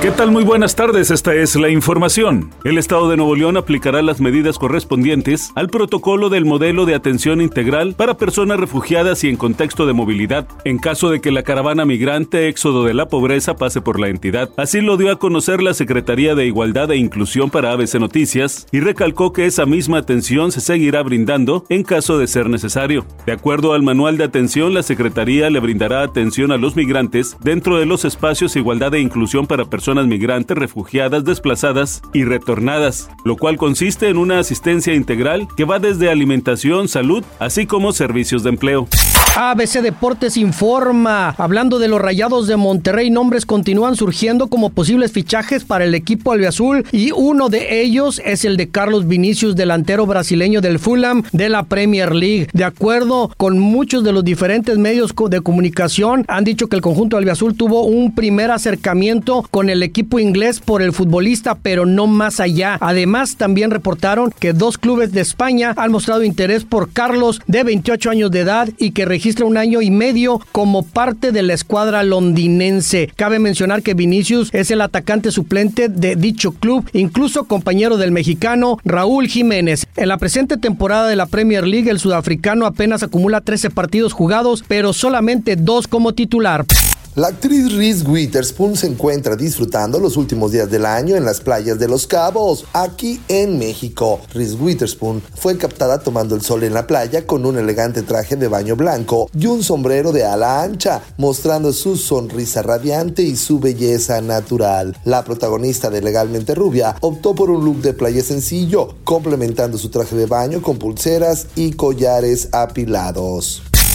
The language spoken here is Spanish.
¿Qué tal? Muy buenas tardes, esta es la información. El Estado de Nuevo León aplicará las medidas correspondientes al protocolo del modelo de atención integral para personas refugiadas y en contexto de movilidad, en caso de que la caravana migrante éxodo de la pobreza pase por la entidad. Así lo dio a conocer la Secretaría de Igualdad e Inclusión para ABC Noticias y recalcó que esa misma atención se seguirá brindando en caso de ser necesario. De acuerdo al manual de atención, la Secretaría le brindará atención a los migrantes dentro de los espacios Igualdad e Inclusión para personas personas migrantes, refugiadas, desplazadas y retornadas, lo cual consiste en una asistencia integral que va desde alimentación, salud, así como servicios de empleo. ABC Deportes informa, hablando de los Rayados de Monterrey, nombres continúan surgiendo como posibles fichajes para el equipo albiazul y uno de ellos es el de Carlos Vinicius, delantero brasileño del Fulham de la Premier League. De acuerdo con muchos de los diferentes medios de comunicación, han dicho que el conjunto albiazul tuvo un primer acercamiento con el equipo inglés por el futbolista, pero no más allá. Además, también reportaron que dos clubes de España han mostrado interés por Carlos, de 28 años de edad, y que registra un año y medio como parte de la escuadra londinense. Cabe mencionar que Vinicius es el atacante suplente de dicho club, incluso compañero del mexicano Raúl Jiménez. En la presente temporada de la Premier League, el sudafricano apenas acumula 13 partidos jugados, pero solamente dos como titular. La actriz Reese Witherspoon se encuentra disfrutando los últimos días del año en las playas de Los Cabos, aquí en México. Reese Witherspoon fue captada tomando el sol en la playa con un elegante traje de baño blanco y un sombrero de ala ancha, mostrando su sonrisa radiante y su belleza natural. La protagonista de Legalmente Rubia optó por un look de playa sencillo, complementando su traje de baño con pulseras y collares apilados.